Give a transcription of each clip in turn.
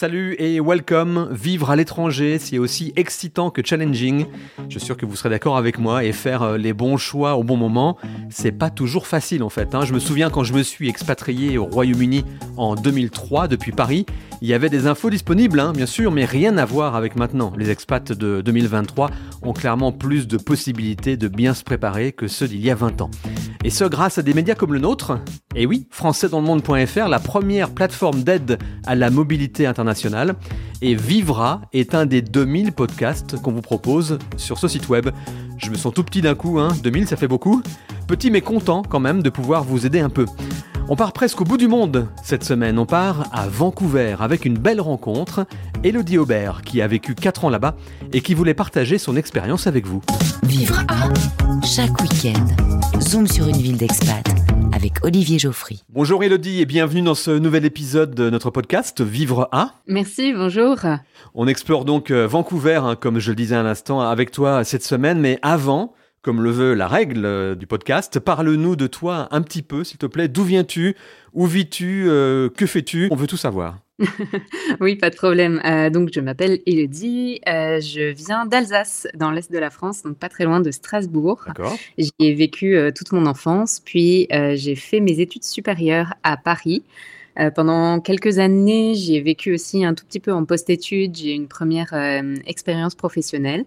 Salut et welcome. Vivre à l'étranger, c'est aussi excitant que challenging. Je suis sûr que vous serez d'accord avec moi et faire euh, les bons choix au bon moment, c'est pas toujours facile en fait. Hein. Je me souviens quand je me suis expatrié au Royaume-Uni en 2003 depuis Paris, il y avait des infos disponibles, hein, bien sûr, mais rien à voir avec maintenant. Les expats de 2023 ont clairement plus de possibilités de bien se préparer que ceux d'il y a 20 ans. Et ce grâce à des médias comme le nôtre? Et oui, françaisdanslemonde.fr, la première plateforme d'aide à la mobilité internationale. Et Vivra est un des 2000 podcasts qu'on vous propose sur ce site web. Je me sens tout petit d'un coup, hein, 2000 ça fait beaucoup. Petit mais content quand même de pouvoir vous aider un peu. On part presque au bout du monde cette semaine. On part à Vancouver avec une belle rencontre. Elodie Aubert, qui a vécu 4 ans là-bas et qui voulait partager son expérience avec vous. Vivre à chaque week-end. Zoom sur une ville d'expat avec Olivier Geoffry. Bonjour Elodie et bienvenue dans ce nouvel épisode de notre podcast Vivre à. Merci, bonjour. On explore donc euh, Vancouver, hein, comme je le disais à l'instant, avec toi cette semaine, mais avant, comme le veut la règle euh, du podcast. Parle-nous de toi un petit peu, s'il te plaît. D'où viens-tu? Où vis-tu? Euh, Que fais-tu? On veut tout savoir. oui, pas de problème. Euh, donc, je m'appelle Elodie. je viens d'Alsace, dans l'est de la France, donc pas très loin de Strasbourg. J'y ai vécu toute mon enfance, puis j'ai fait mes études supérieures à Paris. pendant quelques années, j'ai vécu aussi un tout petit peu en post-études. J'ai une première expérience professionnelle.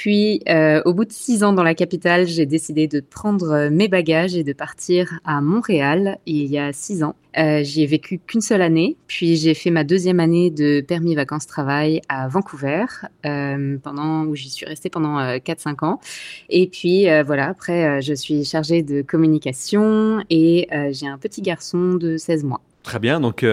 Puis, euh, au bout de six ans dans la capitale, j'ai décidé de prendre euh, mes bagages et de partir à Montréal il y a six ans. Euh, j'y ai vécu qu'une seule année, puis j'ai fait ma deuxième année de permis vacances-travail à Vancouver, pendant où j'y suis restée pendant 4-5 ans. Et puis voilà, après, je suis chargée de communication et j'ai un petit garçon de 16 mois. Très bien, donc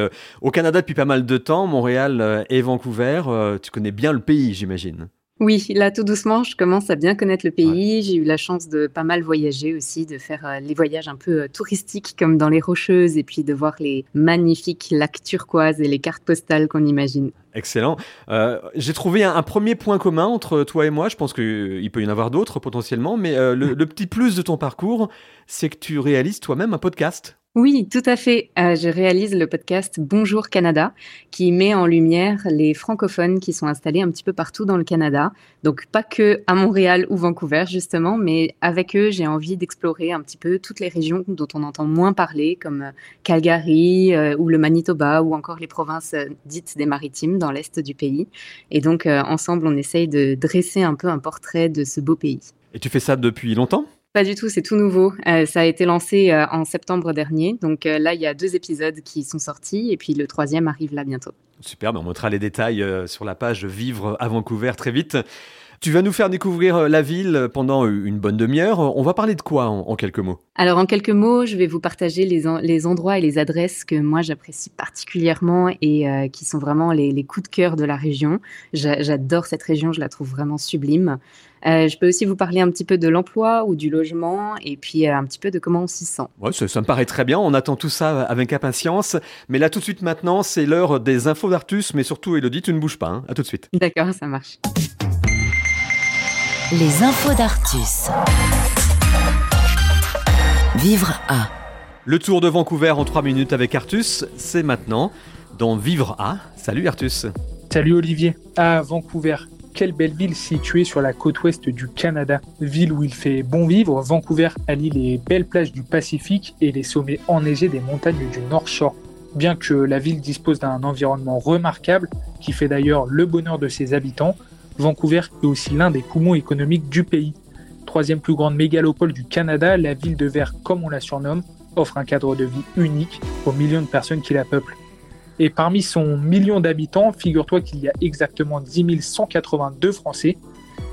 au Canada depuis pas mal de temps, Montréal et Vancouver, tu connais bien le pays, j'imagine. Oui, là tout doucement, je commence à bien connaître le pays. J'ai eu la chance de pas mal voyager aussi, de faire euh, les voyages un peu euh, touristiques comme dans les Rocheuses et puis de voir les magnifiques lacs turquoises et les cartes postales qu'on imagine. Excellent. Euh, j'ai trouvé un, premier point commun entre toi et moi. Je pense qu'il peut y en avoir d'autres potentiellement, mais le petit plus de ton parcours, c'est que tu réalises toi-même un podcast. Oui, tout à fait. Euh, je réalise le podcast Bonjour Canada, qui met en lumière les francophones qui sont installés un petit peu partout dans le Canada. Donc pas que à Montréal ou Vancouver justement, mais avec eux, j'ai envie d'explorer un petit peu toutes les régions dont on entend moins parler, comme euh, Calgary euh, ou le Manitoba ou encore les provinces dites des maritimes dans l'est du pays. Et donc ensemble, on essaye de dresser un peu un portrait de ce beau pays. Et tu fais ça depuis longtemps? Pas du tout, c'est tout nouveau. Euh, ça a été lancé euh, en septembre dernier. Donc euh, là, il y a deux épisodes qui sont sortis et puis le troisième arrive là bientôt. Super, on montrera les détails sur la page Vivre à Vancouver très vite. Tu vas nous faire découvrir la ville pendant une bonne demi-heure. On va parler de quoi en, quelques mots? Alors en quelques mots, je vais vous partager les, les endroits et les adresses que moi j'apprécie particulièrement et qui sont vraiment les, les, coups de cœur de la région. J'adore cette région, je la trouve vraiment sublime. Euh, je peux aussi vous parler un petit peu de l'emploi ou du logement et puis euh, un petit peu de comment on s'y sent. Ouais, ça, me paraît très bien. On attend tout ça avec impatience. Mais là, tout de suite maintenant, c'est l'heure des infos d'Artus. Mais surtout, Elodie, tu ne bouges pas. Hein. À tout de suite. D'accord, ça marche. Les infos d'Artus. Vivre à. Le tour de Vancouver en 3 minutes avec Artus, c'est maintenant dans Vivre à. Salut Artus. Salut Olivier. À Vancouver, quelle belle ville située sur la côte ouest du Canada. Ville où il fait bon vivre, Vancouver allie les belles plages du Pacifique et les sommets enneigés des montagnes du North Shore. Bien que la ville dispose d'un environnement remarquable, qui fait d'ailleurs le bonheur de ses habitants, Vancouver est aussi l'un des poumons économiques du pays. Troisième plus grande mégalopole du Canada, la ville de verre comme on la surnomme offre un cadre de vie unique aux millions de personnes qui la peuplent. Et parmi son million d'habitants, figure-toi qu'il y a exactement 10 182 Français.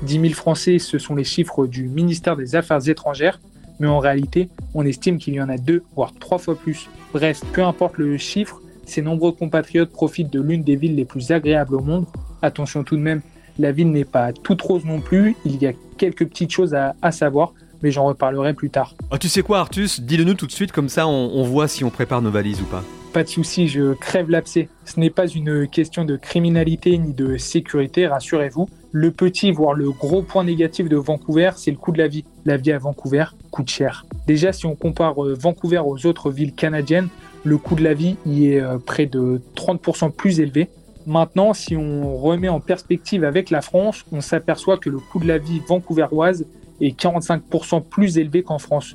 10 000 Français, ce sont les chiffres du ministère des Affaires étrangères, mais en réalité, on estime qu'il y en a deux, voire trois fois plus. Bref, peu importe le chiffre, ces nombreux compatriotes profitent de l'une des villes les plus agréables au monde. Attention tout de même, la ville n'est pas toute rose non plus, il y a quelques petites choses à, savoir, mais j'en reparlerai plus tard. Oh, tu sais quoi Artus? Dis-le nous tout de suite, comme ça on voit si on prépare nos valises ou pas. Pas de souci, je crève l'abcès. Ce n'est pas une question de criminalité ni de sécurité, rassurez-vous. Le petit, voire le gros point négatif de Vancouver, c'est le coût de la vie. La vie à Vancouver coûte cher. Déjà, si on compare euh, Vancouver aux autres villes canadiennes, le coût de la vie y est euh, près de 30% plus élevé. Maintenant, si on remet en perspective avec la France, on s'aperçoit que le coût de la vie vancouveroise est 45% plus élevé qu'en France.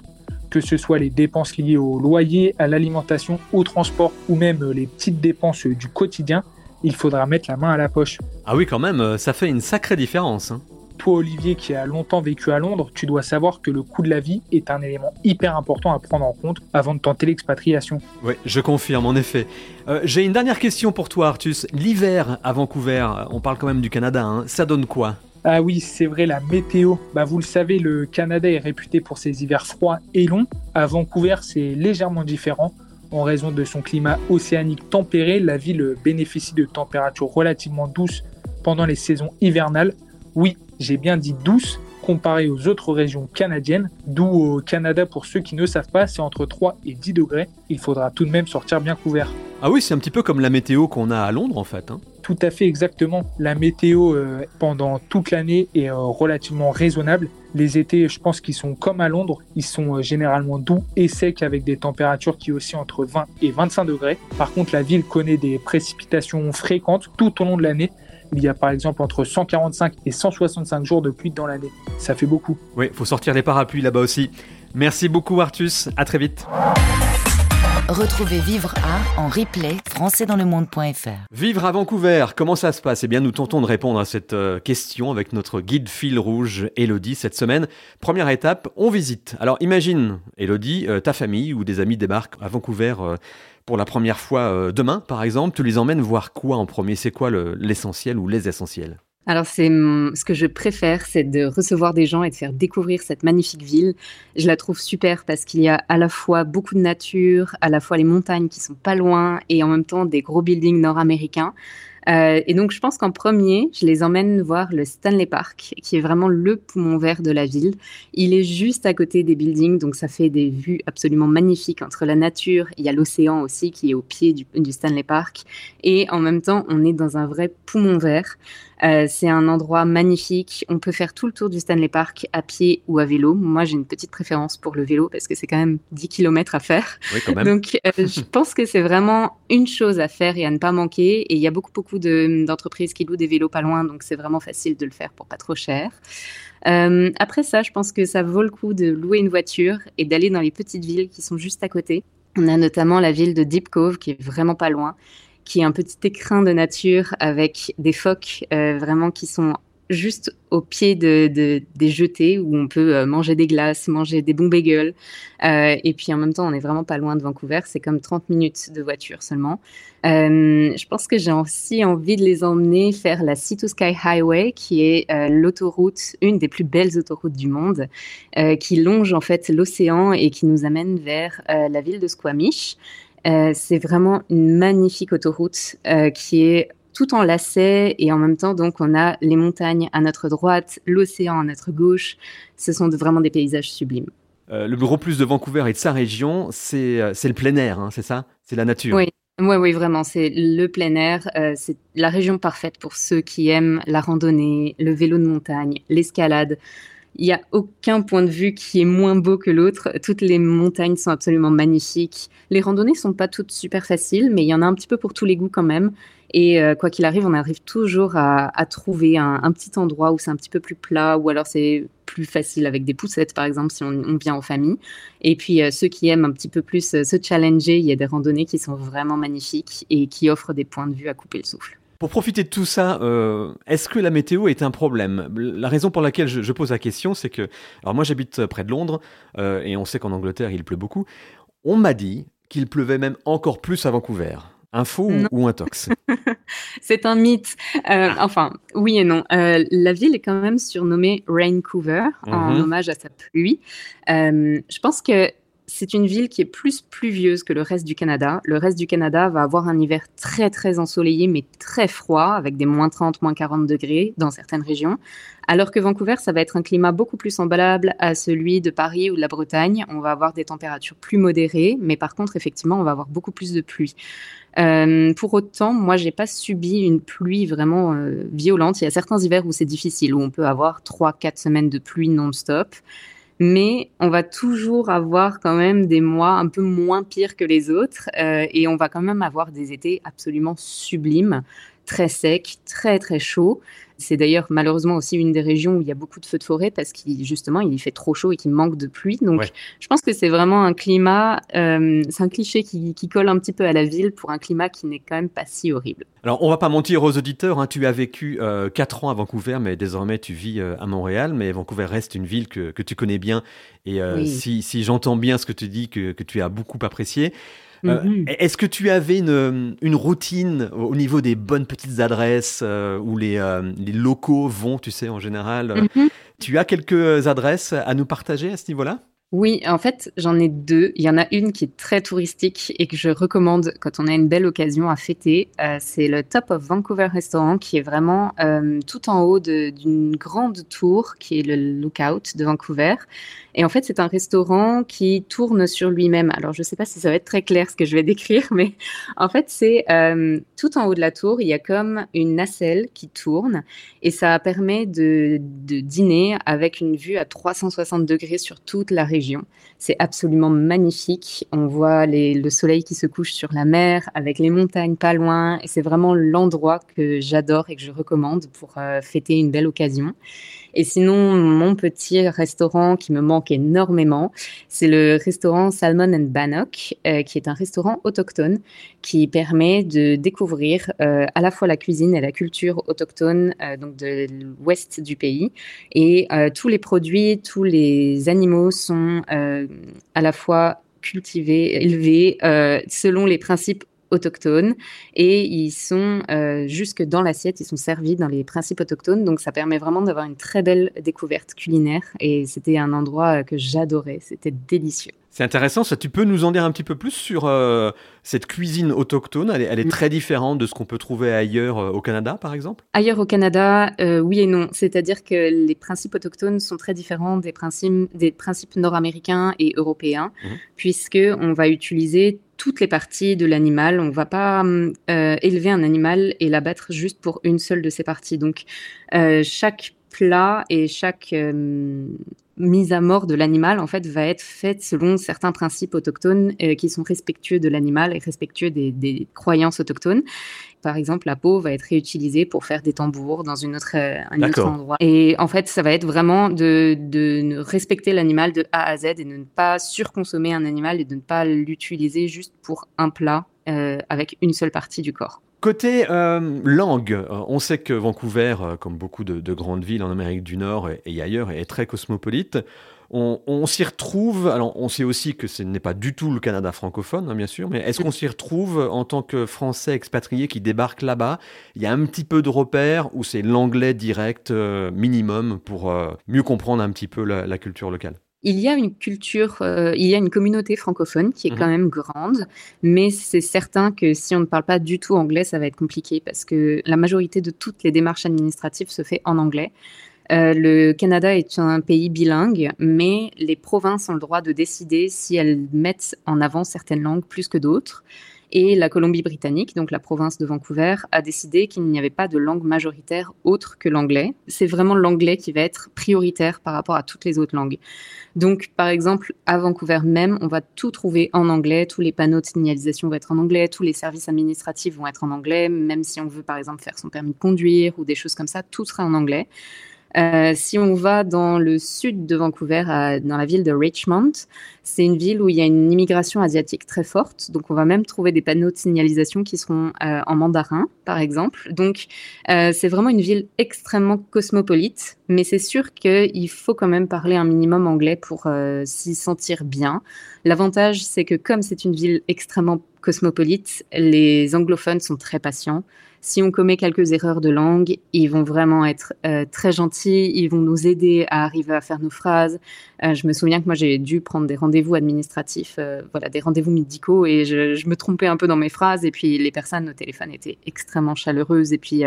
Que ce soit les dépenses liées au loyer, à l'alimentation, au transport ou même les petites dépenses du quotidien, il faudra mettre la main à la poche. Ah oui, quand même, ça fait une sacrée différence. Hein toi, Olivier, qui a longtemps vécu à Londres, tu dois savoir que le coût de la vie est un élément hyper important à prendre en compte avant de tenter l'expatriation. Oui, je confirme, en effet. Euh, j'ai une dernière question pour toi, Artus. L'hiver à Vancouver, on parle quand même du Canada, hein, ça donne quoi? Ah oui, c'est vrai, la météo. Bah, vous le savez, le Canada est réputé pour ses hivers froids et longs. À Vancouver, c'est légèrement différent. En raison de son climat océanique tempéré, la ville bénéficie de températures relativement douces pendant les saisons hivernales. Oui, j'ai bien dit douce comparé aux autres régions canadiennes, d'où au Canada, pour ceux qui ne savent pas, c'est entre 3 et 10 degrés. Il faudra tout de même sortir bien couvert. Ah oui, c'est un petit peu comme la météo qu'on a à Londres en fait. Hein. Tout à fait exactement. La météo euh, pendant toute l'année est euh, relativement raisonnable. Les étés, je pense qu'ils sont comme à Londres, ils sont euh, généralement doux et secs avec des températures qui oscillent entre 20 et 25 degrés. Par contre, la ville connaît des précipitations fréquentes tout au long de l'année il y a par exemple entre 145 et 165 jours de pluie dans l'année. Ça fait beaucoup. Oui, faut sortir les parapluies là-bas aussi. Merci beaucoup Artus, à très vite. Retrouvez Vivre à en replay françaisdanslemonde.fr. Vivre à Vancouver, comment ça se passe? Eh bien, nous tentons de répondre à cette euh, question avec notre guide fil rouge Elodie cette semaine. Première étape, on visite. Alors imagine, Elodie, euh, ta famille ou des amis débarquent à Vancouver euh, pour la première fois demain, par exemple, tu les emmènes voir quoi en premier? C'est quoi l'essentiel ou les essentiels? Alors, c'est ce que je préfère, c'est de recevoir des gens et de faire découvrir cette magnifique ville. Je la trouve super parce qu'il y a à la fois beaucoup de nature, à la fois les montagnes qui sont pas loin et en même temps des gros buildings nord-américains. Euh, et donc, je pense qu'en premier, je les emmène voir le Stanley Park, qui est vraiment le poumon vert de la ville. Il est juste à côté des buildings, donc ça fait des vues absolument magnifiques entre la nature. Il y a l'océan aussi qui est au pied du, du Stanley Park. Et en même temps, on est dans un vrai poumon vert. Euh, c'est un endroit magnifique. On peut faire tout le tour du Stanley Park à pied ou à vélo. Moi, j'ai une petite préférence pour le vélo parce que c'est quand même 10 km à faire. Oui, quand même. Donc, euh, je pense que c'est vraiment une chose à faire et à ne pas manquer. Et il y a beaucoup, beaucoup d'entreprises qui louent des vélos pas loin. Donc, c'est vraiment facile de le faire pour pas trop cher. Euh, après ça, je pense que ça vaut le coup de louer une voiture et d'aller dans les petites villes qui sont juste à côté. On a notamment la ville de Deep Cove qui est vraiment pas loin qui est un petit écrin de nature avec des phoques euh, vraiment qui sont juste au pied de, des jetés où on peut euh, manger des glaces, manger des bons bagels. Euh, et puis en même temps, on est vraiment pas loin de Vancouver. C'est comme 30 minutes de voiture seulement. je pense que j'ai aussi envie de les emmener faire la Sea to Sky Highway, qui est l'autoroute, une des plus belles autoroutes du monde, qui longe en fait l'océan et qui nous amène vers la ville de Squamish. Euh, c'est vraiment une magnifique autoroute euh, qui est tout en lacets et en même temps, donc, on a les montagnes à notre droite, l'océan à notre gauche. Ce sont vraiment des paysages sublimes. Euh, le gros plus de Vancouver et de sa région, c'est le plein air, hein, c'est ça? C'est la nature. Oui. Oui, oui, vraiment, c'est le plein air. c'est la région parfaite pour ceux qui aiment la randonnée, le vélo de montagne, l'escalade. Il n'y a aucun point de vue qui est moins beau que l'autre. Toutes les montagnes sont absolument magnifiques. Les randonnées sont pas toutes super faciles, mais il y en a un petit peu pour tous les goûts quand même. Et euh, quoi qu'il arrive, on arrive toujours à, trouver un, petit endroit où c'est un petit peu plus plat, ou alors c'est plus facile avec des poussettes, par exemple, si on, vient en famille. Et puis euh, ceux qui aiment un petit peu plus euh, se challenger, il y a des randonnées qui sont vraiment magnifiques et qui offrent des points de vue à couper le souffle. Pour profiter de tout ça, est-ce que la météo est un problème? La raison pour laquelle je, pose la question, c'est que, alors moi j'habite près de Londres, et on sait qu'en Angleterre il pleut beaucoup. On m'a dit qu'il pleuvait même encore plus à Vancouver. Info ou, un tox C'est un mythe. Euh, ah. Enfin, oui et non. la ville est quand même surnommée Raincouver, en mhm. hommage à sa pluie. je pense que c'est une ville qui est plus pluvieuse que le reste du Canada. Le reste du Canada va avoir un hiver très très ensoleillé mais très froid avec des moins 30, moins 40 degrés dans certaines régions. Alors que Vancouver, ça va être un climat beaucoup plus semblable à celui de Paris ou de la Bretagne. On va avoir des températures plus modérées, mais par contre, effectivement, on va avoir beaucoup plus de pluie. Euh, pour autant, moi, j'ai pas subi une pluie vraiment euh, violente. Il y a certains hivers où c'est difficile, où on peut avoir 3-4 semaines de pluie non-stop mais on va toujours avoir quand même des mois un peu moins pires que les autres euh, et on va quand même avoir des étés absolument sublimes. Très sec, très très chaud. C'est d'ailleurs malheureusement aussi une des régions où il y a beaucoup de feux de forêt parce qu'il justement il fait trop chaud et qu'il manque de pluie. Donc je pense que c'est vraiment un climat, euh, c'est un cliché qui, colle un petit peu à la ville pour un climat qui n'est quand même pas si horrible. Alors on va pas mentir aux auditeurs, hein, tu as vécu euh, 4 ans à Vancouver mais désormais tu vis euh, à Montréal. Mais Vancouver reste une ville que, tu connais bien et euh, si, j'entends bien ce que tu dis que, que tu as beaucoup apprécié. Euh, mhm. Est-ce que tu avais une, une, routine au niveau des bonnes petites adresses euh, où les, euh, les, locaux vont, tu sais, en général? Mhm. Tu as quelques adresses à nous partager à ce niveau-là? Oui, en fait, j'en ai deux. Il y en a une qui est très touristique et que je recommande quand on a une belle occasion à fêter. c'est le Top of Vancouver Restaurant qui est vraiment tout en haut d'une grande tour qui est le Lookout de Vancouver. Et en fait, c'est un restaurant qui tourne sur lui-même. Alors, je ne sais pas si ça va être très clair ce que je vais décrire, mais en fait, c'est euh, tout en haut de la tour, il y a comme une nacelle qui tourne et ça permet de, de dîner avec une vue à 360 degrés sur toute la région. C'est absolument magnifique. On voit le soleil qui se couche sur la mer avec les montagnes pas loin et c'est vraiment l'endroit que j'adore et que je recommande pour euh, fêter une belle occasion. Et sinon, mon petit restaurant qui me manque énormément, c'est le restaurant Salmon and Bannock, euh, qui est un restaurant autochtone qui permet de découvrir euh, à la fois la cuisine et la culture autochtone euh, donc de l'ouest du pays. Et tous les produits, tous les animaux sont à la fois cultivés, élevés selon les principes autochtones et ils sont euh, jusque dans l'assiette, ils sont servis dans les principes autochtones. Donc ça permet vraiment d'avoir une très belle découverte culinaire et c'était un endroit que j'adorais, c'était délicieux. C'est intéressant, ça. Tu peux nous en dire un petit peu plus sur euh, cette cuisine autochtone? Elle est, très différente de ce qu'on peut trouver ailleurs euh, au Canada, par exemple? Ailleurs au Canada, oui et non. C'est-à-dire que les principes autochtones sont très différents des principes, des principes nord-américains et européens, mmh. puisque on va utiliser toutes les parties de l'animal. On ne va pas euh, élever un animal et l'abattre juste pour une seule de ses parties. Donc, euh, chaque plat et chaque euh, mise à mort de l'animal, en fait, va être faite selon certains principes autochtones qui sont respectueux de l'animal et respectueux des croyances autochtones. Par exemple, la peau va être réutilisée pour faire des tambours dans une autre, euh, un autre endroit. Et en fait, ça va être vraiment de, de respecter l'animal de A à Z et de ne pas surconsommer un animal et de ne pas l'utiliser juste pour un plat euh, avec une seule partie du corps. Côté euh, langue, on sait que Vancouver, comme beaucoup de, de, grandes villes en Amérique du Nord et ailleurs, est très cosmopolite on, s'y retrouve. Alors, on sait aussi que ce n'est pas du tout le Canada francophone, hein, bien sûr, mais est-ce qu'on s'y retrouve en tant que Français expatriés qui débarquent là-bas? Il y a un petit peu de repères ou c'est l'anglais direct euh, minimum pour euh, mieux comprendre un petit peu la, culture locale? Il y a une culture, euh, il y a une communauté francophone qui est quand mhm. même grande, mais c'est certain que si on ne parle pas du tout anglais, ça va être compliqué parce que la majorité de toutes les démarches administratives se fait en anglais. Euh, le Canada est un pays bilingue, mais les provinces ont le droit de décider si elles mettent en avant certaines langues plus que d'autres. Et la Colombie-Britannique, donc la province de Vancouver, a décidé qu'il n'y avait pas de langue majoritaire autre que l'anglais. C'est vraiment l'anglais qui va être prioritaire par rapport à toutes les autres langues. Donc, par exemple, à Vancouver même, on va tout trouver en anglais. Tous les panneaux de signalisation vont être en anglais. Tous les services administratifs vont être en anglais. Même si on veut, par exemple, faire son permis de conduire ou des choses comme ça, tout sera en anglais. Euh, si on va dans le sud de Vancouver, dans la ville de Richmond, c'est une ville où il y a une immigration asiatique très forte. Donc, on va même trouver des panneaux de signalisation qui seront euh, en mandarin, par exemple. Donc, euh, c'est vraiment une ville extrêmement cosmopolite, mais c'est sûr qu'il faut quand même parler un minimum anglais pour s'y sentir bien. L'avantage, c'est que comme c'est une ville extrêmement cosmopolite, les anglophones sont très patients. Si on commet quelques erreurs de langue, ils vont vraiment être euh, très gentils, ils vont nous aider à arriver à faire nos phrases. Euh, je me souviens que moi, j'ai dû prendre des rendez-vous administratifs, euh, voilà, des rendez-vous médicaux, et je, me trompais un peu dans mes phrases, et puis les personnes au téléphone étaient extrêmement chaleureuses, et puis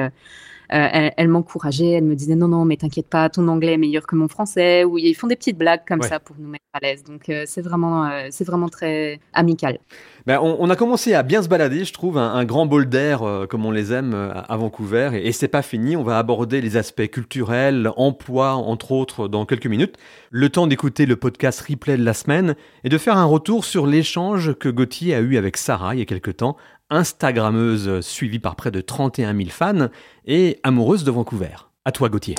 elles, m'encourageaient, elles me disaient non, non, mais t'inquiète pas, ton anglais est meilleur que mon français, ou ils font des petites blagues comme ça pour nous mettre à l'aise. Donc c'est vraiment, c'est vraiment très amical. Ben, on, a commencé à bien se balader, je trouve, un, grand bol d'air euh, comme on les aime euh, à Vancouver. Et, et c'est pas fini, on va aborder les aspects culturels, emploi, entre autres, dans quelques minutes. Le temps d'écouter le podcast replay de la semaine et de faire un retour sur l'échange que Gauthier a eu avec Sarah il y a quelque temps, Instagrammeuse suivie par près de 31 000 fans et amoureuse de Vancouver. À toi Gauthier.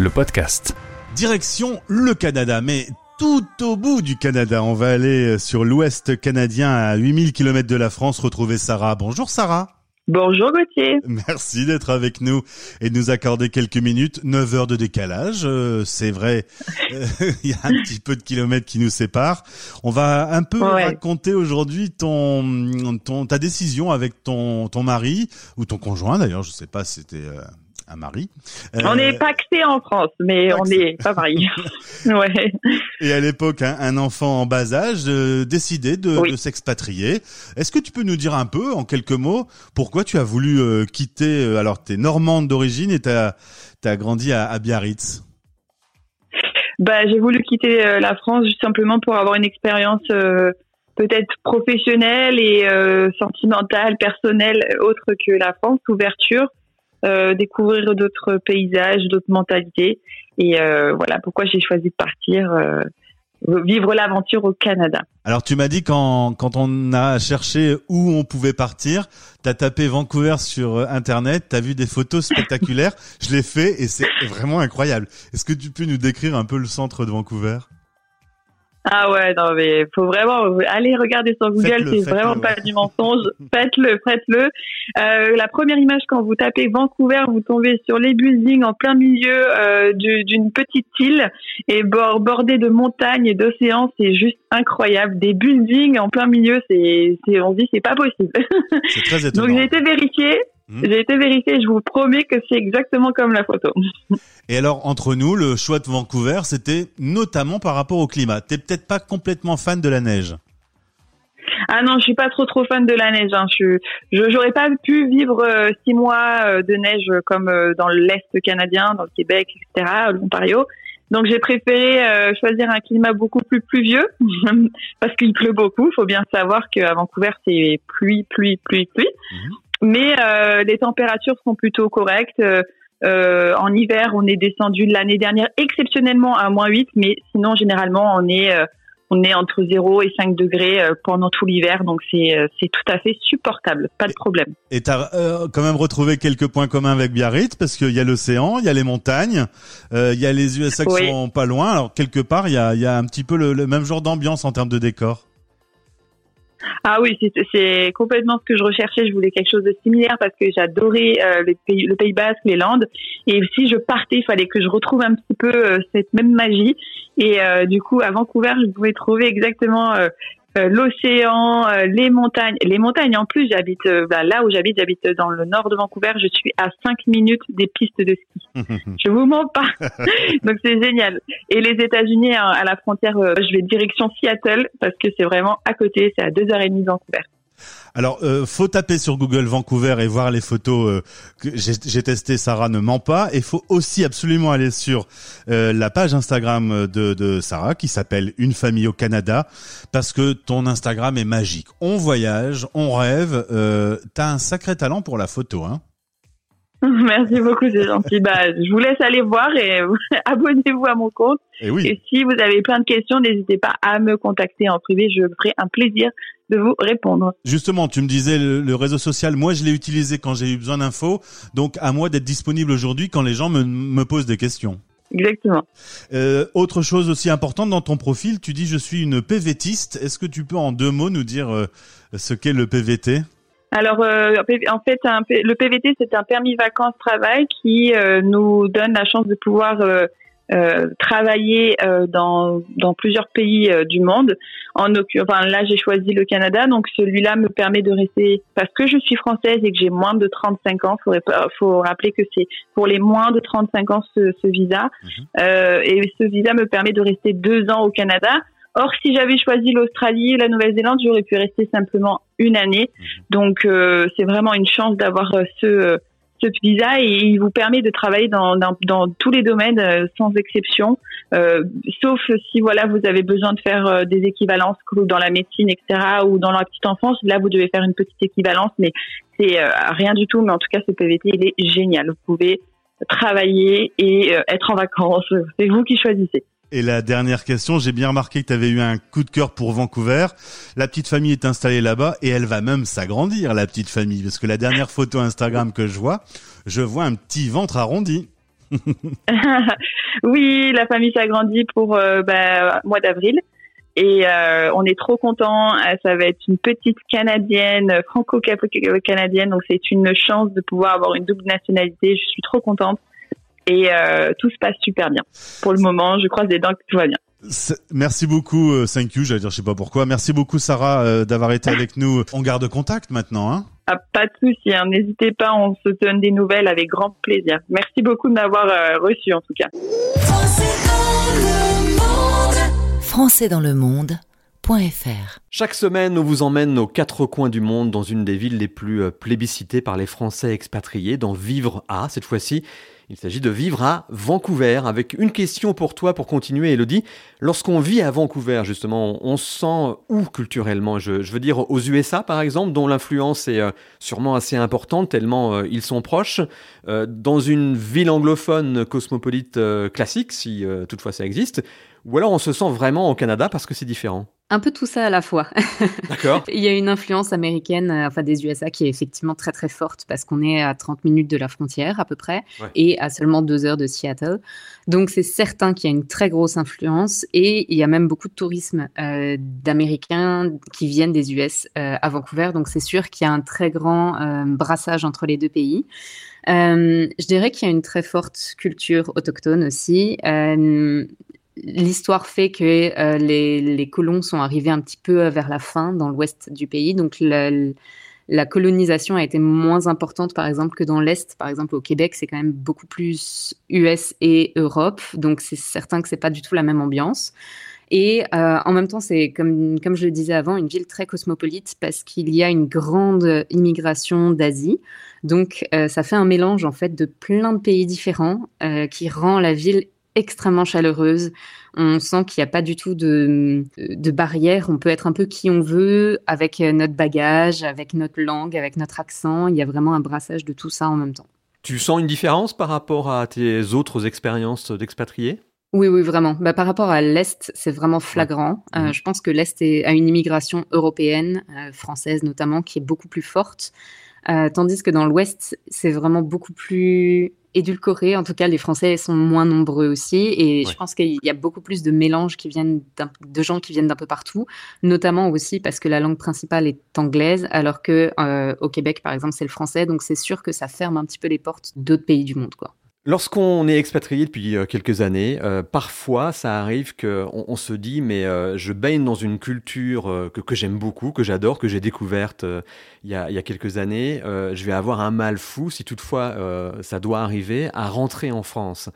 Le podcast. Direction le Canada, mais tout au bout du Canada. On va aller sur l'ouest canadien à 8000 km de la France retrouver Sarah. Bonjour Sarah. Bonjour Gauthier. Merci d'être avec nous et de nous accorder quelques minutes. 9 heures de décalage, euh, c'est vrai, euh, il y a un petit peu de kilomètres qui nous séparent. On va un peu raconter aujourd'hui ton, ton, ta décision avec ton, ton mari ou ton conjoint d'ailleurs, je sais pas si c'était... Euh, un mari. On est pacté en France, mais on n'est pas marié. ouais. Et à l'époque, un, enfant en bas âge euh, décidait de, de s'expatrier. Est-ce que tu peux nous dire un peu, en quelques mots, pourquoi tu as voulu euh, quitter euh, Alors, tu es normande d'origine et tu as, as, grandi à, à Biarritz? Bah, j'ai voulu quitter la France juste simplement pour avoir une expérience peut-être professionnelle et sentimentale, personnelle, autre que la France, ouverture. Euh, découvrir d'autres paysages, d'autres mentalités. Et euh, voilà pourquoi j'ai choisi de partir euh, vivre l'aventure au Canada. Alors tu m'as dit quand, quand on a cherché où on pouvait partir, tu as tapé Vancouver sur Internet, tu as vu des photos spectaculaires, je l'ai fait et c'est vraiment incroyable. Est-ce que tu peux nous décrire un peu le centre de Vancouver? Ah ouais, non mais faut vraiment aller regarder sur Google, c'est vraiment pas du mensonge. faites-le, faites-le. Euh, la première image quand vous tapez Vancouver, vous tombez sur les buildings en plein milieu euh, d'une petite île et bordé de montagnes et d'océans, c'est juste incroyable. Des buildings en plein milieu, c'est, on dit c'est pas possible. C'est très étonnant. Donc j'ai été vérifié. Hmm. J'ai été vérifié, je vous promets que c'est exactement comme la photo. Et alors, entre nous, le choix de Vancouver, c'était notamment par rapport au climat. T'es peut-être pas complètement fan de la neige. Ah non, je suis pas trop trop fan de la neige. Hein. Je j'aurais pas pu vivre euh, six mois euh, de neige comme euh, dans l'est canadien, dans le Québec, etc., l'Ontario. Donc j'ai préféré choisir un climat beaucoup plus pluvieux parce qu'il pleut beaucoup. Il faut bien savoir qu'à Vancouver c'est pluie, pluie, pluie, pluie. Mhm. Mais euh, les températures sont plutôt correctes. Euh, euh, en hiver, on est descendu l'année dernière exceptionnellement à moins 8, mais sinon généralement on est on est entre 0 et 5 degrés pendant tout l'hiver, donc c'est c'est tout à fait supportable, pas de problème. Et tu as quand même retrouvé quelques points communs avec Biarritz parce qu'il y a l'océan, il y a les montagnes, il y a les USA qui sont pas loin. Alors quelque part, il y a, il y a un petit peu le, le même genre d'ambiance en termes de décor. Ah oui, c'est complètement ce que je recherchais. Je voulais quelque chose de similaire parce que j'adorais euh, le, pays, le Pays Basque, les Landes. Et si je partais, il fallait que je retrouve un petit peu euh, cette même magie. Et euh, du coup, à Vancouver, je pouvais trouver exactement euh, l'océan, euh, les montagnes. Les montagnes, en plus, j'habite euh, bah, là où j'habite, j'habite dans le nord de Vancouver. Je suis à 5 minutes des pistes de ski. je vous mens pas. Donc c'est génial. Et les États-Unis, hein, à la frontière, je vais direction Seattle parce que c'est vraiment à côté. C'est à 2h30 de Vancouver. Alors, euh, faut taper sur Google Vancouver et voir les photos euh, que j'ai testé. Sarah ne ment pas. Et faut aussi absolument aller sur euh, la page Instagram de, de Sarah qui s'appelle Une famille au Canada parce que ton Instagram est magique. On voyage, on rêve. Euh, T'as un sacré talent pour la photo, hein Merci beaucoup, c'est gentil. Bah, je vous laisse aller voir et abonnez-vous à mon compte. Et, oui. et si vous avez plein de questions, n'hésitez pas à me contacter en privé. Je ferai un plaisir de vous répondre. Justement, tu me disais le, réseau social, moi je l'ai utilisé quand j'ai eu besoin d'infos, donc à moi d'être disponible aujourd'hui quand les gens me, me posent des questions. Exactement. Euh, autre chose aussi importante dans ton profil, tu dis je suis une PVTiste. Est-ce que tu peux en deux mots nous dire euh, ce qu'est le PVT alors, euh, en fait, un, le PVT, c'est un permis vacances-travail qui nous donne la chance de pouvoir euh, euh, travailler euh, dans, dans plusieurs pays euh, du monde. En enfin, là, j'ai choisi le Canada, donc celui-là me permet de rester parce que je suis française et que j'ai moins de 35 ans. Il faut rappeler que c'est pour les moins de 35 ans ce, ce visa, mhm. et ce visa me permet de rester deux ans au Canada. Or, si j'avais choisi l'Australie ou la Nouvelle-Zélande, j'aurais pu rester simplement une année. Mhm. Donc, c'est vraiment une chance d'avoir ce ce visa il vous permet de travailler dans, dans, dans tous les domaines euh, sans exception, euh, sauf si voilà vous avez besoin de faire euh, des équivalences dans la médecine, etc. ou dans la petite enfance. Là, vous devez faire une petite équivalence, mais c'est rien du tout. Mais en tout cas, ce PVT, il est génial. Vous pouvez travailler et être en vacances. C'est vous qui choisissez. Et la dernière question, j'ai bien remarqué que tu avais eu un coup de cœur pour Vancouver. La petite famille est installée là-bas et elle va même s'agrandir, la petite famille, parce que la dernière photo Instagram que je vois, je vois un petit ventre arrondi. oui, la famille s'agrandit pour euh, bah, mois d'avril. Et euh, on est trop content. Euh, ça va être une petite canadienne, franco-canadienne. Donc c'est une chance de pouvoir avoir une double nationalité. Je suis trop contente. Et euh, tout se passe super bien. Pour le moment, je croise les dents que tout va bien. Merci beaucoup, euh, thank you, j'allais dire je sais pas pourquoi. Merci beaucoup Sarah euh, d'avoir été avec nous. On garde contact maintenant, hein ah, Pas de souci, hein. n'hésitez pas, on se donne des nouvelles avec grand plaisir. Merci beaucoup de m'avoir euh, reçu en tout cas. Français dans le monde.fr Chaque semaine, on vous emmène aux quatre coins du monde dans une des villes les plus plébiscitées par les Français expatriés, dans Vivre à cette fois-ci. Il s'agit de vivre à Vancouver avec une question pour toi pour continuer, Elodie. Lorsqu'on vit à Vancouver, justement, on se sent où culturellement? Je, veux dire aux USA, par exemple, dont l'influence est euh, sûrement assez importante, tellement euh, ils sont proches. Euh, dans une ville anglophone cosmopolite classique, si toutefois ça existe. Ou alors on se sent vraiment au Canada parce que c'est différent. Un peu tout ça à la fois. D'accord. Il y a une influence américaine, euh, enfin des USA, qui est effectivement très très forte parce qu'on est à 30 minutes de la frontière à peu près et à seulement deux heures de Seattle. Donc c'est certain qu'il y a une très grosse influence et il y a même beaucoup de tourisme euh, d'Américains qui viennent des US euh, à Vancouver. Donc c'est sûr qu'il y a un très grand brassage entre les deux pays. je dirais qu'il y a une très forte culture autochtone aussi l'histoire fait que euh, les, colons sont arrivés un petit peu vers la fin dans l'ouest du pays. Donc la, colonisation a été moins importante, par exemple, que dans l'est. Par exemple, au Québec, c'est quand même beaucoup plus US et Europe. Donc c'est certain que c'est pas du tout la même ambiance. Et euh, en même temps, c'est comme, comme je le disais avant, une ville très cosmopolite parce qu'il y a une grande immigration d'Asie. Donc, euh, ça fait un mélange en fait de plein de pays différents qui rend la ville extrêmement chaleureuse. On sent qu'il n'y a pas du tout de, de barrière. On peut être un peu qui on veut avec notre bagage, avec notre langue, avec notre accent. Il y a vraiment un brassage de tout ça en même temps. Tu sens une différence par rapport à tes autres expériences d'expatrié? Oui, oui, vraiment. Bah, par rapport à l'Est, c'est vraiment flagrant. Euh, mhm. je pense que l'Est a une immigration européenne, euh, française notamment, qui est beaucoup plus forte. Euh, tandis que dans l'Ouest, c'est vraiment beaucoup plus édulcoré. En tout cas, les Français sont moins nombreux aussi. Et je pense qu'il y a beaucoup plus de mélanges qui viennent de gens qui viennent d'un peu partout, notamment aussi parce que la langue principale est anglaise, alors que euh, au Québec, par exemple, c'est le français. Donc c'est sûr que ça ferme un petit peu les portes d'autres pays du monde, quoi. Lorsqu'on est expatrié depuis euh, quelques années, euh, parfois ça arrive qu'on on se dit mais euh, je baigne dans une culture que, j'aime beaucoup, que j'adore, que j'ai découverte il y, a, il, y a, quelques années. je vais avoir un mal fou si toutefois ça doit arriver à rentrer en France.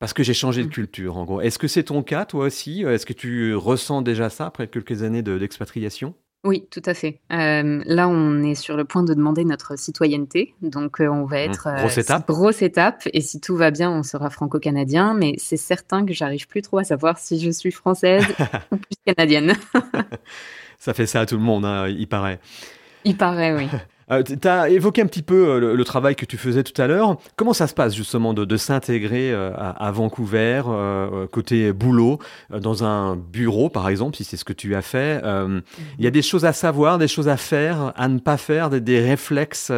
Parce que j'ai changé de mmh. culture, en gros. Est-ce que c'est ton cas, toi aussi? Est-ce que tu ressens déjà ça après quelques années d'expatriation? Oui, tout à fait. Euh, là, on est sur le point de demander notre citoyenneté, donc euh, on va mmh. être grosse euh, étape. Grosse étape, et si tout va bien, on sera franco-canadien. Mais c'est certain que j'arrive plus trop à savoir si je suis française ou plus canadienne. ça fait ça à tout le monde, hein, il paraît. Il paraît, oui. Euh, tu as évoqué un petit peu euh, le, travail que tu faisais tout à l'heure. Comment ça se passe justement de, s'intégrer euh, à, Vancouver, côté boulot, dans un bureau par exemple, si c'est ce que tu as fait Il y a des choses à savoir, des choses à faire, à ne pas faire, des, réflexes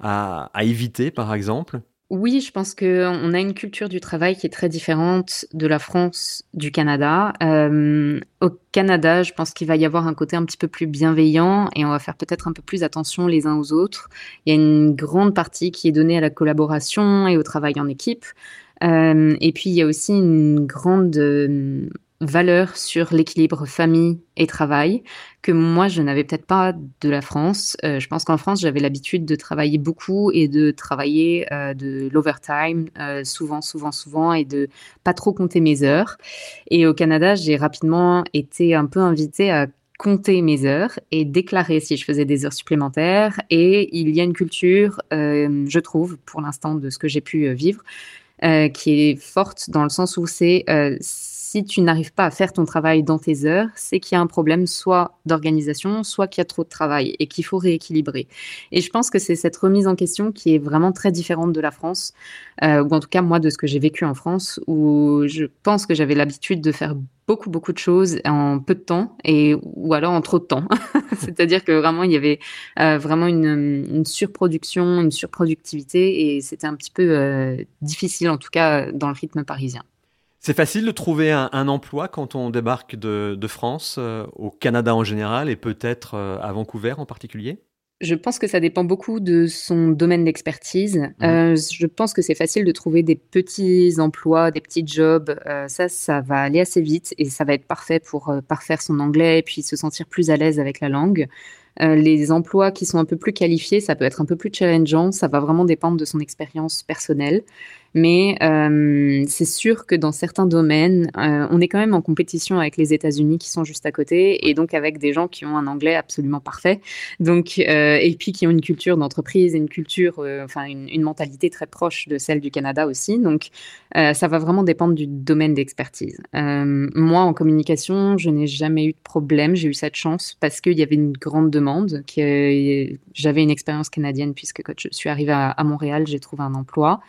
à éviter par exemple? Oui, je pense qu'on a une culture du travail qui est très différente de la France, du Canada. Euh, au Canada, je pense qu'il va y avoir un côté un petit peu plus bienveillant et on va faire peut-être un peu plus attention les uns aux autres. Il y a une grande partie qui est donnée à la collaboration et au travail en équipe. Euh, et puis, il y a aussi une grande euh, valeur sur l'équilibre famille et travail que moi je n'avais peut-être pas de la France. Euh, je pense qu'en France j'avais l'habitude de travailler beaucoup et de travailler euh, de l'overtime euh, souvent, souvent, souvent et de pas trop compter mes heures. Et au Canada j'ai rapidement été un peu invitée à compter mes heures et déclarer si je faisais des heures supplémentaires. Et il y a une culture, je trouve, pour l'instant de ce que j'ai pu vivre, qui est forte dans le sens où c'est si tu n'arrives pas à faire ton travail dans tes heures, c'est qu'il y a un problème soit d'organisation, soit qu'il y a trop de travail et qu'il faut rééquilibrer. Et je pense que c'est cette remise en question qui est vraiment très différente de la France, euh, ou en tout cas moi de ce que j'ai vécu en France, où je pense que j'avais l'habitude de faire beaucoup beaucoup de choses en peu de temps et ou alors en trop de temps. C'est-à-dire que vraiment il y avait euh, vraiment une, surproduction, une surproductivité et c'était un petit peu euh, difficile en tout cas dans le rythme parisien. C'est facile de trouver un, emploi quand on débarque de, France, euh, au Canada en général et peut-être à Vancouver en particulier? Je pense que ça dépend beaucoup de son domaine d'expertise. Mmh. Euh, je pense que c'est facile de trouver des petits emplois, des petits jobs. Euh, ça, ça va aller assez vite et ça va être parfait pour euh, parfaire son anglais et puis se sentir plus à l'aise avec la langue. les emplois qui sont un peu plus qualifiés, ça peut être un peu plus challengeant. Ça va vraiment dépendre de son expérience personnelle. Mais euh, c'est sûr que dans certains domaines, euh, on est quand même en compétition avec les États-Unis qui sont juste à côté et donc avec des gens qui ont un anglais absolument parfait. Donc, euh, et puis qui ont une culture d'entreprise et une culture, enfin une, mentalité très proche de celle du Canada aussi. Donc, ça va vraiment dépendre du domaine d'expertise. moi, en communication, je n'ai jamais eu de problème. J'ai eu cette chance parce qu'il y avait une grande demande. J'avais une expérience canadienne puisque quand je suis arrivée à, à Montréal, j'ai trouvé un emploi.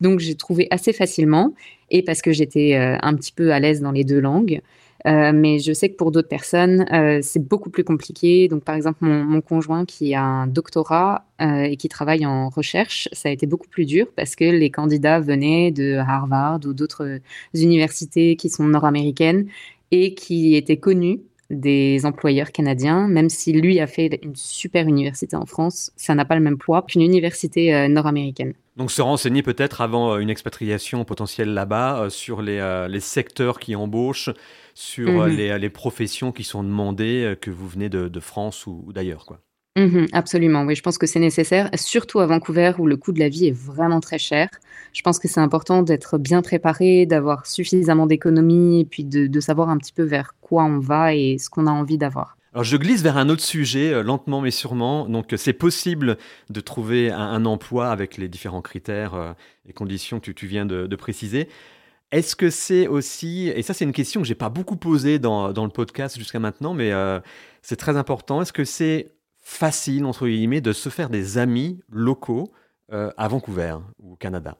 Donc, j'ai trouvé assez facilement et parce que j'étais euh, un petit peu à l'aise dans les deux langues. Euh, mais je sais que pour d'autres personnes, euh, c'est beaucoup plus compliqué. Donc, par exemple, mon, conjoint qui a un doctorat et qui travaille en recherche, ça a été beaucoup plus dur parce que les candidats venaient de Harvard ou d'autres universités qui sont nord-américaines et qui étaient connus des employeurs canadiens, même si lui a fait une super université en France, ça n'a pas le même poids qu'une université nord-américaine. Donc se renseigner peut-être avant euh, une expatriation potentielle là-bas euh, sur les, euh, les, secteurs qui embauchent, sur mhm. les, les, professions qui sont demandées, que vous venez de, de France ou, d'ailleurs. quoi. Mhm, absolument, oui, je pense que c'est nécessaire, surtout à Vancouver où le coût de la vie est vraiment très cher. Je pense que c'est important d'être bien préparé, d'avoir suffisamment d'économies et puis de, savoir un petit peu vers quoi on va et ce qu'on a envie d'avoir. Alors je glisse vers un autre sujet, euh, lentement mais sûrement. Donc c'est possible de trouver un, emploi avec les différents critères euh, et conditions que tu, viens de, préciser. Est-ce que c'est aussi, et ça c'est une question que j'ai pas beaucoup posée dans, le podcast jusqu'à maintenant, mais euh, c'est très important, est-ce que c'est facile, entre guillemets, de se faire des amis locaux à Vancouver ou au Canada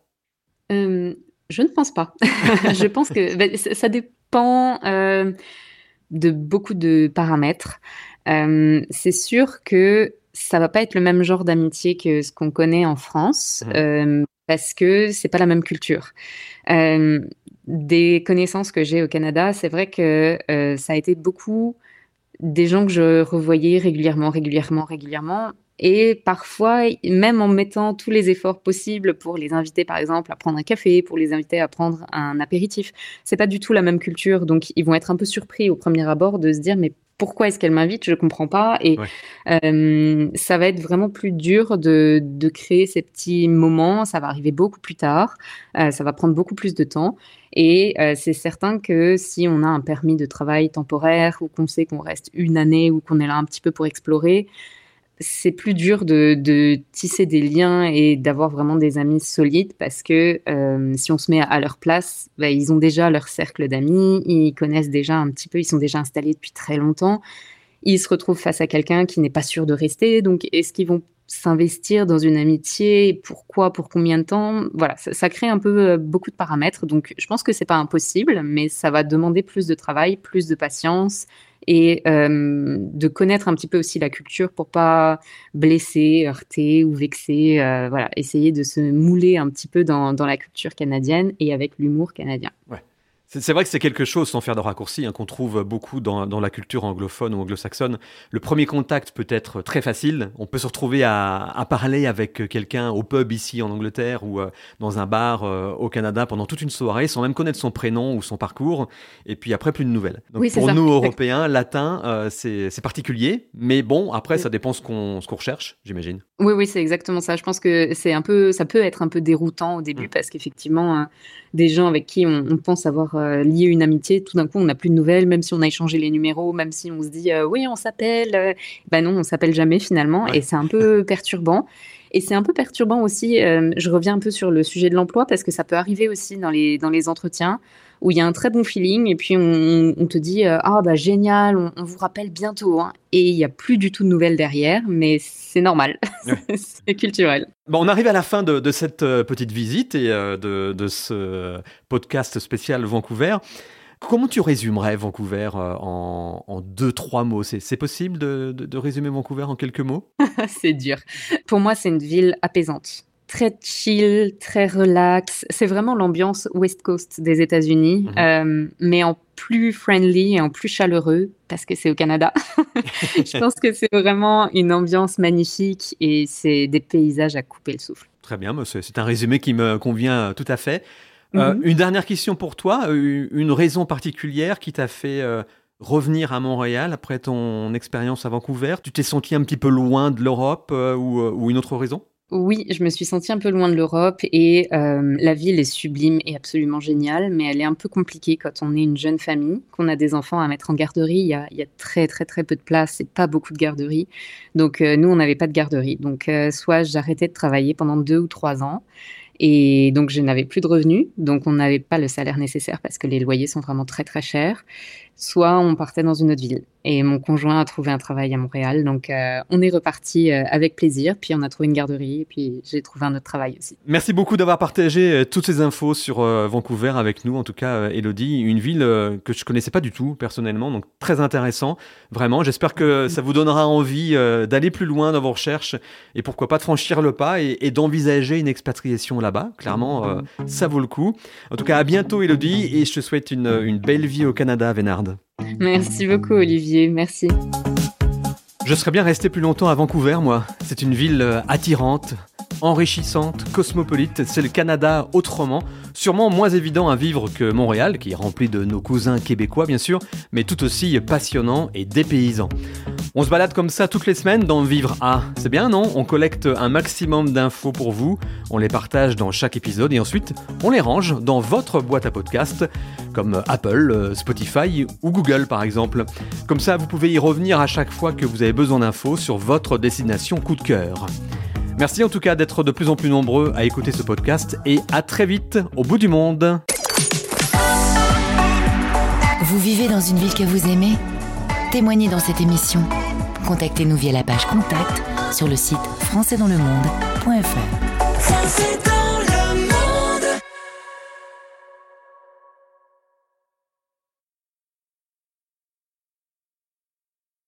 Je ne pense pas. je pense que ben, ça dépend de beaucoup de paramètres. Euh, c'est sûr que ça va pas être le même genre d'amitié que ce qu'on connaît en France, mmh. euh, parce que c'est pas la même culture. Euh, des connaissances que j'ai au Canada, c'est vrai que ça a été beaucoup des gens que je revoyais régulièrement, régulièrement, régulièrement, et parfois, même en mettant tous les efforts possibles pour les inviter, par exemple, à prendre un café, pour les inviter à prendre un apéritif, c'est pas du tout la même culture. Donc, ils vont être un peu surpris au premier abord de se dire, mais pourquoi est-ce qu'elle m'invite? Je comprends pas. Et euh, ça va être vraiment plus dur de, de, créer ces petits moments. Ça va arriver beaucoup plus tard. Euh, ça va prendre beaucoup plus de temps. Et euh, c'est certain que si on a un permis de travail temporaire ou qu'on sait qu'on reste une année ou qu'on est là un petit peu pour explorer, c'est plus dur de, tisser des liens et d'avoir vraiment des amis solides parce que euh, si on se met à leur place, bah, ils ont déjà leur cercle d'amis, ils connaissent déjà un petit peu, ils sont déjà installés depuis très longtemps. Ils se retrouvent face à quelqu'un qui n'est pas sûr de rester. Donc, est-ce qu'ils vont s'investir dans une amitié Pourquoi Pour combien de temps Voilà, ça, crée un peu euh, beaucoup de paramètres. Donc, je pense que c'est pas impossible, mais ça va demander plus de travail, plus de patience et euh, de connaître un petit peu aussi la culture pour pas blesser, heurter ou vexer. Euh, voilà, essayer de se mouler un petit peu dans, dans la culture canadienne et avec l'humour canadien. C'est vrai que c'est quelque chose, sans faire de raccourci, hein, qu'on trouve beaucoup dans, dans, la culture anglophone ou anglo-saxonne. Le premier contact peut être très facile. On peut se retrouver à, à parler avec quelqu'un au pub ici en Angleterre ou euh, dans un bar euh, au Canada pendant toute une soirée sans même connaître son prénom ou son parcours. Et puis après, plus de nouvelles. Donc pour nous, Européens, latins, euh, c'est particulier. Mais bon, après, ça dépend ce qu'on qu'on recherche, j'imagine. Oui, oui, c'est exactement ça. Je pense que c'est un peu, ça peut être un peu déroutant au début mm. parce qu'effectivement, des gens avec qui on, on pense avoir euh, lié une amitié, tout d'un coup, on n'a plus de nouvelles, même si on a échangé les numéros, même si on se dit euh, oui, on s'appelle. Euh, ben non, on s'appelle jamais finalement, et c'est un peu perturbant. Et c'est un peu perturbant aussi. je reviens un peu sur le sujet de l'emploi parce que ça peut arriver aussi dans les dans les entretiens où il y a un très bon feeling et puis on, te dit ah bah génial, on, vous rappelle bientôt hein. et il n'y a plus du tout de nouvelles derrière, mais c'est normal, c'est culturel. Bon, on arrive à la fin de, cette petite visite et de, de, ce podcast spécial Vancouver. Comment tu résumerais Vancouver euh, en, deux, trois mots? C'est possible de, résumer Vancouver en quelques mots? C'est dur. Pour moi, c'est une ville apaisante. Très chill, très relax. C'est vraiment l'ambiance West Coast des États-Unis, mhm. euh, mais en plus friendly et en plus chaleureux parce que c'est au Canada. Je pense que c'est vraiment une ambiance magnifique et c'est des paysages à couper le souffle. Très bien, c'est un résumé qui me convient tout à fait. Euh, mhm. une dernière question pour toi, euh, une raison particulière qui t'a fait euh, revenir à Montréal après ton expérience à Vancouver? Tu t'es senti un petit peu loin de l'Europe ou, une autre raison? Oui, je me suis sentie un peu loin de l'Europe et la ville est sublime et absolument géniale, mais elle est un peu compliquée quand on est une jeune famille, qu'on a des enfants à mettre en garderie. Il y a, y a très très très peu de place et pas beaucoup de garderies. Donc nous, on n'avait pas de garderie. Donc soit j'arrêtais de travailler pendant deux ou trois ans et donc, je n'avais plus de revenus. Donc, on n'avait pas le salaire nécessaire parce que les loyers sont vraiment très, très chers soit on partait dans une autre ville. Et mon conjoint a trouvé un travail à Montréal, donc euh, on est reparti euh, avec plaisir. Puis on a trouvé une garderie, et puis j'ai trouvé un autre travail aussi. Merci beaucoup d'avoir partagé euh, toutes ces infos sur Vancouver avec nous, en tout cas Elodie, une ville que je connaissais pas du tout personnellement, donc très intéressant, vraiment. J'espère que ça vous donnera envie d'aller plus loin dans vos recherches et pourquoi pas de franchir le pas et, d'envisager une expatriation là-bas. Clairement, ça vaut le coup. En tout cas, à bientôt Elodie, et je te souhaite une, une belle vie au Canada, Vénard. Merci beaucoup, Olivier. Merci. Je serais bien resté plus longtemps à Vancouver, moi. C'est une ville euh, attirante, enrichissante, cosmopolite. C'est le Canada autrement. Sûrement moins évident à vivre que Montréal, qui est rempli de nos cousins québécois, bien sûr, mais tout aussi passionnant et dépaysant. On se balade comme ça toutes les semaines dans Vivre A. C'est bien, non? On collecte un maximum d'infos pour vous, on les partage dans chaque épisode et ensuite on les range dans votre boîte à podcast, comme Apple, Spotify ou Google par exemple. Comme ça, vous pouvez y revenir à chaque fois que vous avez besoin d'infos sur votre destination coup de cœur. Merci en tout cas d'être de plus en plus nombreux à écouter ce podcast et à très vite au bout du monde. Vous vivez dans une ville que vous aimez? Témoignez dans cette émission Contactez-nous via la page contact sur le site françaisdanslemonde.fr.